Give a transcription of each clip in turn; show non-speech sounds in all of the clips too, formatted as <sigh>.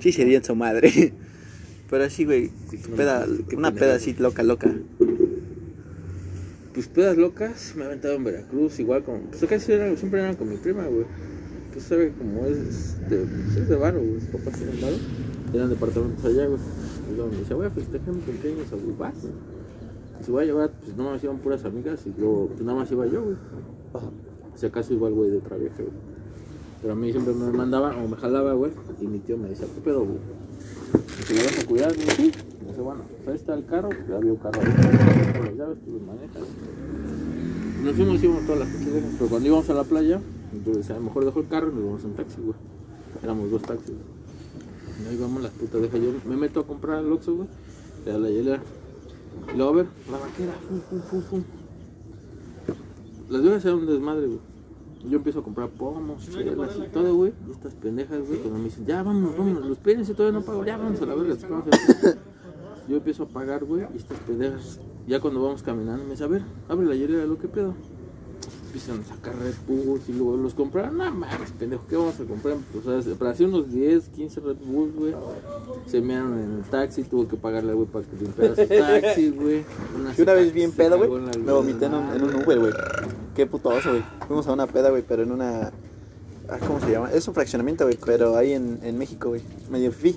Sí, sería en su madre. Pero así, güey, peda, una peda así loca, loca. Pues pedas locas me he aventado en Veracruz, igual con. Pues casi era, siempre eran con mi prima, güey. Pues sabe como es de, pues, es de varo, güey. Sus papás tienen varo. Eran departamentos allá, güey. Y luego me decía, voy a festejar mi cumpleaños a güey, vas. Y si voy a llevar, pues no más iban puras amigas y luego, pues nada más iba yo, güey. Si acaso igual, güey, de otra vieja, güey. Pero a mí siempre me mandaba o me jalaba, güey. Y mi tío me decía, ¿qué pedo, güey? ¿Te vas a sí. Me dice, bueno, pues ahí está el carro. Ya había un carro ahí. Las llaves, tú manejas. Nos fuimos, íbamos todas las pendejas. Pero cuando íbamos a la playa, entonces a lo mejor dejó el carro y nos vamos en taxi, güey. Éramos dos taxis. Y ahí vamos las putas deja yo. Me meto a comprar al Oxxo, güey. Le da la hielera. Y luego a ver, la vaquera, fum, fum, fum, fum. Las viejas eran un desmadre, güey. Yo empiezo a comprar pomos, chelas y todo, güey. Y estas pendejas, güey, cuando me dicen, ya vámonos, vámonos, los espérense, todavía no pago, ya vamos a la verga. Yo empiezo a pagar, güey, y estas pendejas, ya cuando vamos caminando, me dice, a ver, abre la hielera, lo que pedo. Empiezan a sacar Red Bulls y luego los compraron, no mames, pendejo, ¿qué vamos a comprar? Pues, o sea, para hacer unos 10, 15 Red Bulls, güey. Se mearon en el taxi, tuvo que pagarle, güey, para que limpiara su taxi, güey. <laughs> Yo una vez bien pedo, güey, me vomité en un, en un Uber, güey. Qué puto oso, güey. Fuimos a una peda, güey, pero en una... ah, ¿Cómo se llama? Es un fraccionamiento, güey, pero ahí en, en México, güey. Medio fui.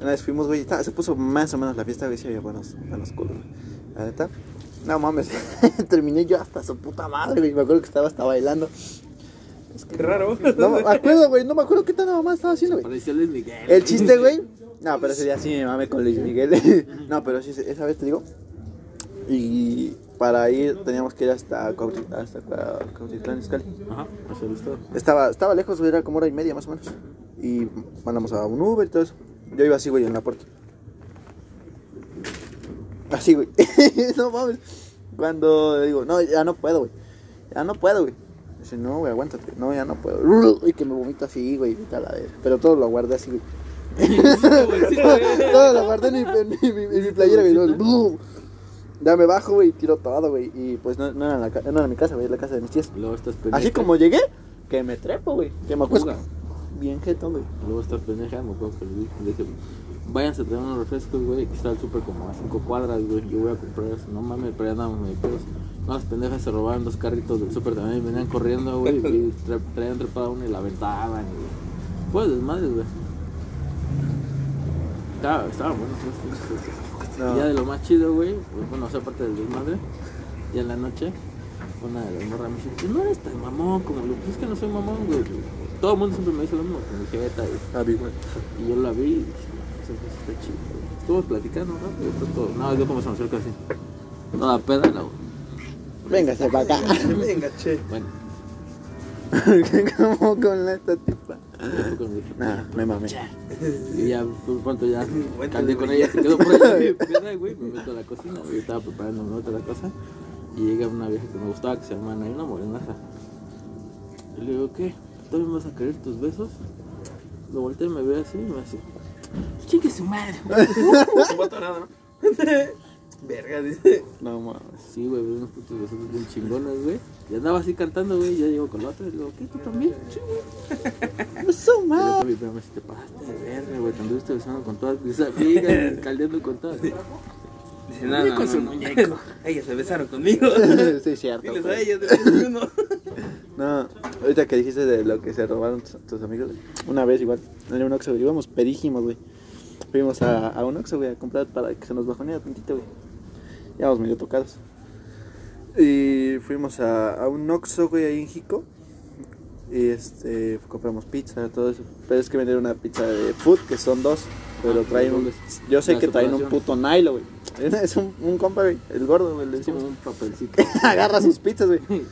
Una vez fuimos, güey, estaba- se puso más o menos la fiesta, güey, sí había buenos, buenos culos, güey. La neta. No mames, <laughs> terminé yo hasta su puta madre, güey. Me acuerdo que estaba hasta bailando. Qué raro. No me acuerdo, güey, no me acuerdo qué tan mamá estaba haciendo, güey. Parecía Luis Miguel. El chiste, güey. No, pero ese día sí me mamé con Luis Miguel. <laughs> no, pero sí, esa vez te digo. Y para ir teníamos que ir hasta Cuautla- hasta Cua- Cuautitlán Izcalli. Ajá, hacia el estado. Estaba, estaba lejos, güey, era como hora y media más o menos. Y mandamos a un Uber y todo eso. Yo iba así, güey, en la puerta. Así, güey. <laughs> no mames. Cuando digo, no, ya no puedo, güey. Ya no puedo, güey. Dice, no, güey, aguántate. No, ya no puedo. <laughs> Y que me vomito así, güey. Pero todo lo guardé así, <laughs> güey. todo lo guardé en mi, en mi, en mi- en mi playera, güey. Ya me bajo, güey, y tiro todo, güey. Y pues no, no, era en la, no era mi casa, güey, era la casa de mis tías. Luego estas pendejas. Así como llegué, que me trepo, güey. Que me. Fuga. Bien jeto, güey. Luego estas pendejas, me acuerdo que le dije, váyanse a traer unos refrescos, güey, que está el súper como a 5 cuadras, güey. Yo voy a comprar eso. No mames, pero ya medio pedos. No, las pendejas se robaron dos carritos del súper también, y venían corriendo, güey, y <laughs> tra- traían trepada una y la aventaban, y... Pues desmadres, güey. Estaba, estaba bueno, pues. No. Y ya de lo más chido, güey, pues, bueno, o sea, aparte del desmadre, ya en la noche, una de las morras me dice, "Pues, no eres tan mamón como lo, pues es que no soy mamón, güey. Todo el mundo siempre me dice lo mismo, con mi jeta, güey. Ah, güey. Y yo la vi y dije, "Esa cosa está chido. güey". Estuvimos platicando rápido, todo. No, yo como se nos acerca así. Toda peda, la Véngase para acá. <laughs> Venga, che. Bueno, <laughs> como con esta tipa. ya fue con mi Nah, me mamé. Y ya, por cuanto ya <laughs> caldeé con ella, se quedó por ahí <laughs> güey. Me meto a la cocina, güey. Estaba preparando otra cosa. Y llega una vieja que me gustaba, que se llama Ana, y una morenaza. Y le digo, ¿qué? ¿Todavía me vas a querer tus besos? Lo volteé y me ve así y me hace, chingue su madre. Nada. Verga, dice. No mames. Sí, güey, unos putos besos bien chingones, güey. Y andaba así cantando, güey. Ya llegó con la otra y le digo, ¿qué? ¿Tú también? Sí, güey. <laughs> No son mal. prima me dice, te pasaste de verga, güey. Cuando estuviste besando con todas mis amigas, <laughs> caldeando con todas. Dice, no, no, con no, su no. muñeco. <laughs> Ellas se besaron conmigo. sí, cierto. Diles a güey. ellas, de uno. No, ahorita que dijiste de lo que se robaron tus, amigos, güey. una vez igual, en un Oxxo, güey, íbamos pedísimos, güey. Fuimos a, a un Oxxo, güey, a comprar para que se nos bajonea tantito, güey. Íbamos medio tocados. Y fuimos a, a un Oxxo, güey, ahí en Jico. Y este, compramos pizza, todo eso. Pero es que vender una pizza de food, que son dos. Pero Ah, traen un. Yo sé que traen un puto nylon, güey. <laughs> Es un, un compa, güey, el gordo, güey, le decimos. un papelcito. <laughs> Agarra sus pizzas, güey. <laughs>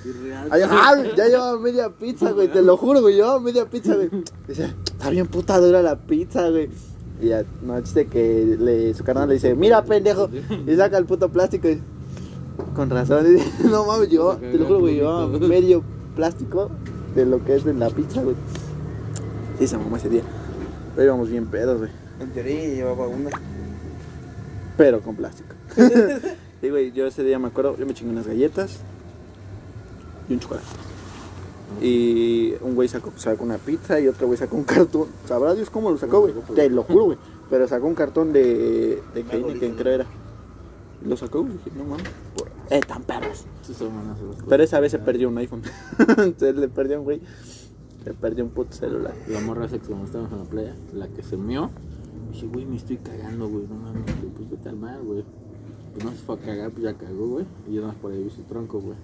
Ah, ya llevaba media pizza, güey, te lo juro, güey, llevaba media pizza, güey. Dice, está bien puta dura la pizza, güey. Y ya, no, chiste que le, su carnal le dice, mira, pendejo. Y saca el puto plástico y, con razón, <laughs> no mames, yo, te lo juro, güey, llevaba <laughs> medio plástico de lo que es de la pizza, güey. Sí, se mamó ese día. Pero íbamos bien pedos, güey. En teoría llevaba una. Pero con plástico. <laughs> sí, güey, yo ese día me acuerdo, yo me chingué unas galletas y un chocolate. Y un güey sacó, sacó una pizza y otro güey sacó un cartón. ¿Sabrá Dios cómo lo sacó, güey? Te lo juro, güey. Pero sacó un cartón de, de Heineken, creo era. Y lo sacó, güey. Dije, no mames. Eh, tan perros. Sí. Pero esa vez se perdió un iPhone. <laughs> se le perdió un güey. Se perdió un puto celular. La morra esa que como estábamos en la playa, la que se meó, dije, güey, me estoy cagando, güey, no mames, güey, pues vete al mar, güey. Pues no se fue a cagar, pues ya cagó, güey. Y yo nada más por ahí vi su tronco, güey.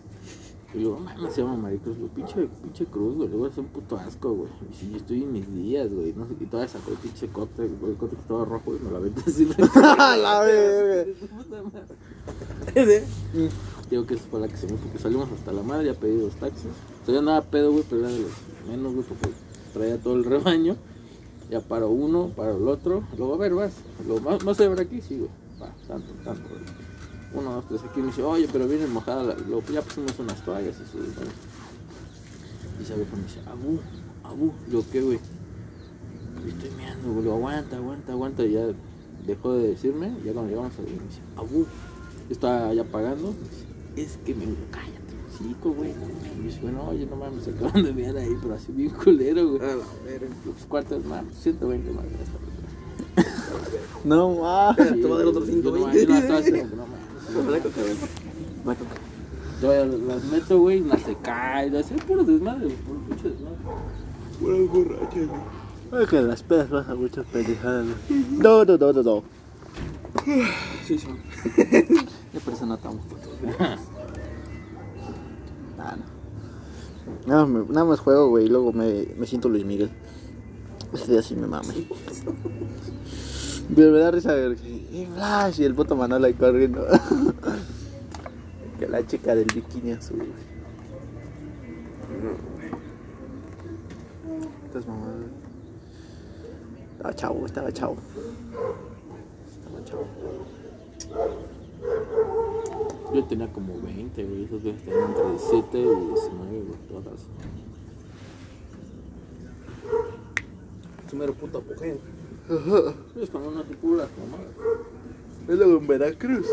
Y luego, mames, se llama Maricruz, güey, pinche, pinche cruz, güey, luego es un puto asco, güey. Y si yo estoy en mis días, güey, no sé, y todavía sacó el pinche cote, güey, el que estaba rojo y me lo aventé así, <laughs> <laughs> la verga. Digo que esa fue la que se me porque salimos hasta la madre, ya pedí dos taxis. O sea, yo andaba pedo, güey, pero era de los menos, güey, porque traía todo el rebaño. Ya paro uno, paro el otro. Luego, a ver, vas. Luego, ¿más, más de ver aquí? Sí, güey. Va, tanto, tanto, güey. Uno, dos, tres aquí. Me dice, oye, pero viene mojada. La... Luego, ya pusimos unas toallas y eso, güey. Y sabe me dice, abu, abu. Yo, ¿qué, güey? "Yo Estoy meando, güey. Aguanta, aguanta, aguanta. Y ya dejó de decirme. Ya cuando llegamos a me dice, abu. Estaba ya pagando. me dice, Es que me. Cállate, chico, güey. Y dice, bueno, oye, no mames, se acaban de mirar ahí, pero así bien culero, güey. A la verga. Los cuartos más, 120 más. <laughs> No mames. Te va a dar otros Yo no, 120. yo no estaba así, no mames. Yo las meto, güey, y las se caen, así puro desmadre, güey, puro pinche desmadre. Buenas borrachas, güey. Es que las pedas pasan muchas pendejadas, güey. No, no, no, no, no. Sí, son. Ya por eso no estamos <laughs> Nah, no. Nada, me- nada más juego, güey, y luego me, me siento Luis Miguel. Este día sí me mame. Pero me da risa ver que- y Flash y el puto Manolo ahí corriendo. <laughs> que la chica del bikini azul, güey. Estás mamado, güey. Estaba chavo, estaba chavo. Estaba chavo. Yo tenía como 20, güey, esos días tenían entre 17 y 19, güey, todas. Es un mero puto apogeo. Es como una puras mamadas. Es luego en Veracruz.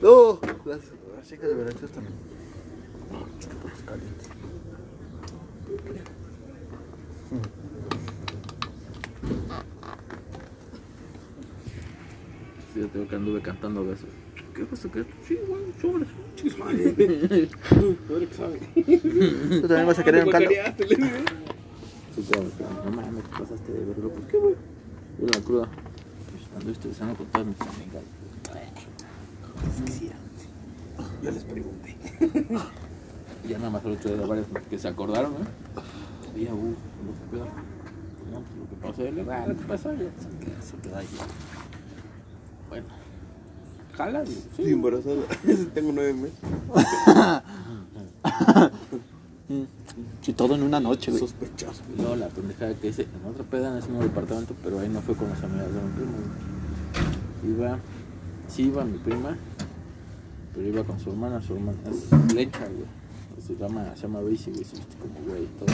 No, las, las chicas de Veracruz también. Caliente. Sí, yo tengo que anduve cantando besos. ¿Qué cosa que? Sí, güey, sobres. Madre. Tú eres que sabe. <laughs> ¿Tú también vas a querer un caldo? Sí, pero no mames, te pasaste de verlo. ¿Por qué, güey? Yo la cruda. Pues ando estresando con todas mis amigas. Ya les pregunté. <laughs> Ya nada más el otro día varios que se acordaron, ¿eh? Oye, uh, no se cuida. Pues no, pues lo que pasó, él, ah, ¿qué pasó? Ya se queda, se queda ahí. Bueno. Jala, sí. Estoy embarazada. <laughs> Tengo nueve meses. <laughs> Y todo en una noche. Sospechoso. Y luego la pendejada que hice en otra peda en ese mismo departamento, pero ahí no fue con las amigas de mi primo. Iba, sí iba mi prima, pero iba con su hermana, su hermana es lecha, güey. Se llama, se llama Basie, güey, se viste como güey todo.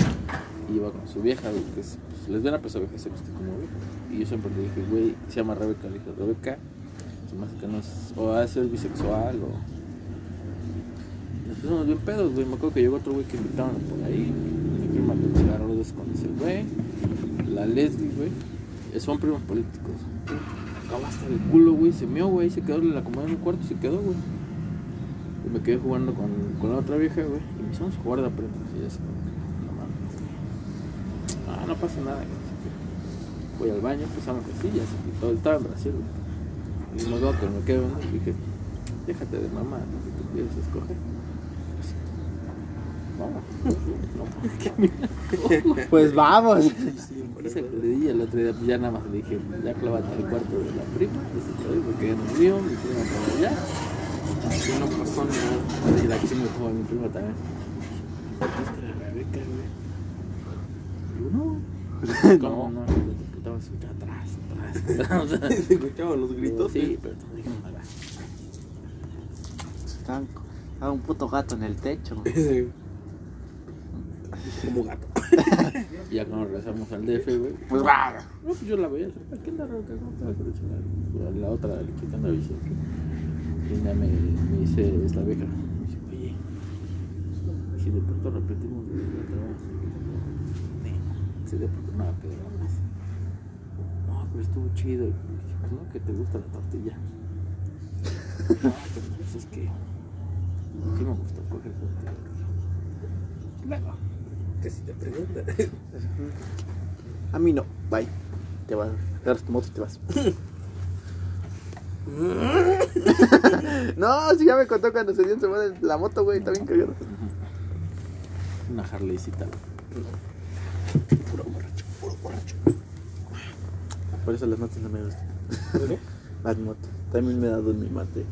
Y iba con su vieja, güey, que es pues, lesbiana, pero esa vieja se viste como güey. Y yo siempre le dije, güey, se llama Rebeca, le dije, Rebeca, se me hace que no es, o ha de ser bisexual, o... Pusimos bien pedos, güey, me acuerdo que llegó otro güey que invitaron por ahí, mi prima le cigarros con ese güey, la lesbi, güey, eh, son primos políticos. Acaba hasta el culo, güey, se meó, güey, se quedó la comida en un cuarto y se quedó, güey. Y me quedé jugando con, con la otra vieja, güey, y me hicimos jugar de y se que, no mames. Ah, no pasa nada, güey. que Voy al baño, empezamos así, ya se quitó, estaba en Brasil, güey. Y me acuerdo que me quedé viendo y dije, déjate de mamá, lo que tú quieres escoger. No, <laughs> no, Pues vamos. Di el otro día, pues ya nada más le dije, ya clávate al cuarto de la prima, ese estoy, porque ya no es mío, mi prima para allá. Así no pasó nada. Y la que sí me a mi prima también. ¿Viste la Rebeca, güey? Digo, <laughs> no. ¿Cómo no? Estaba escuchando atrás, atrás, <laughs> Se escuchaban los gritos. Sí, pero no dije nada. Están a un puto gato en el techo. Como gato. <laughs> Ya cuando regresamos al DF, güey. Pues va. No, pues yo la veía, ¿qué anda Rebeca? ¿Cómo te el celular? La otra, la que anda diciendo. Y ya me, me dice esta vieja, me dice, oye, si de pronto repetimos la. Sí, de pronto no, pero. No, pero estuvo chido. Y dije, pues no, que te gusta la tortilla. <laughs> No, pero pues es que sí me gustó coger tortilla. Luego. Que si te preguntan. A mí no, bye. Te vas, agarras tu moto y te vas. <laughs> no, si ya me contó cuando se dio en su madre la moto, güey, está bien cagado. Una Harleycita. Puro borracho, puro borracho. Por eso las motos no me gustan. <laughs> Las motos. También me he dado en mi mate.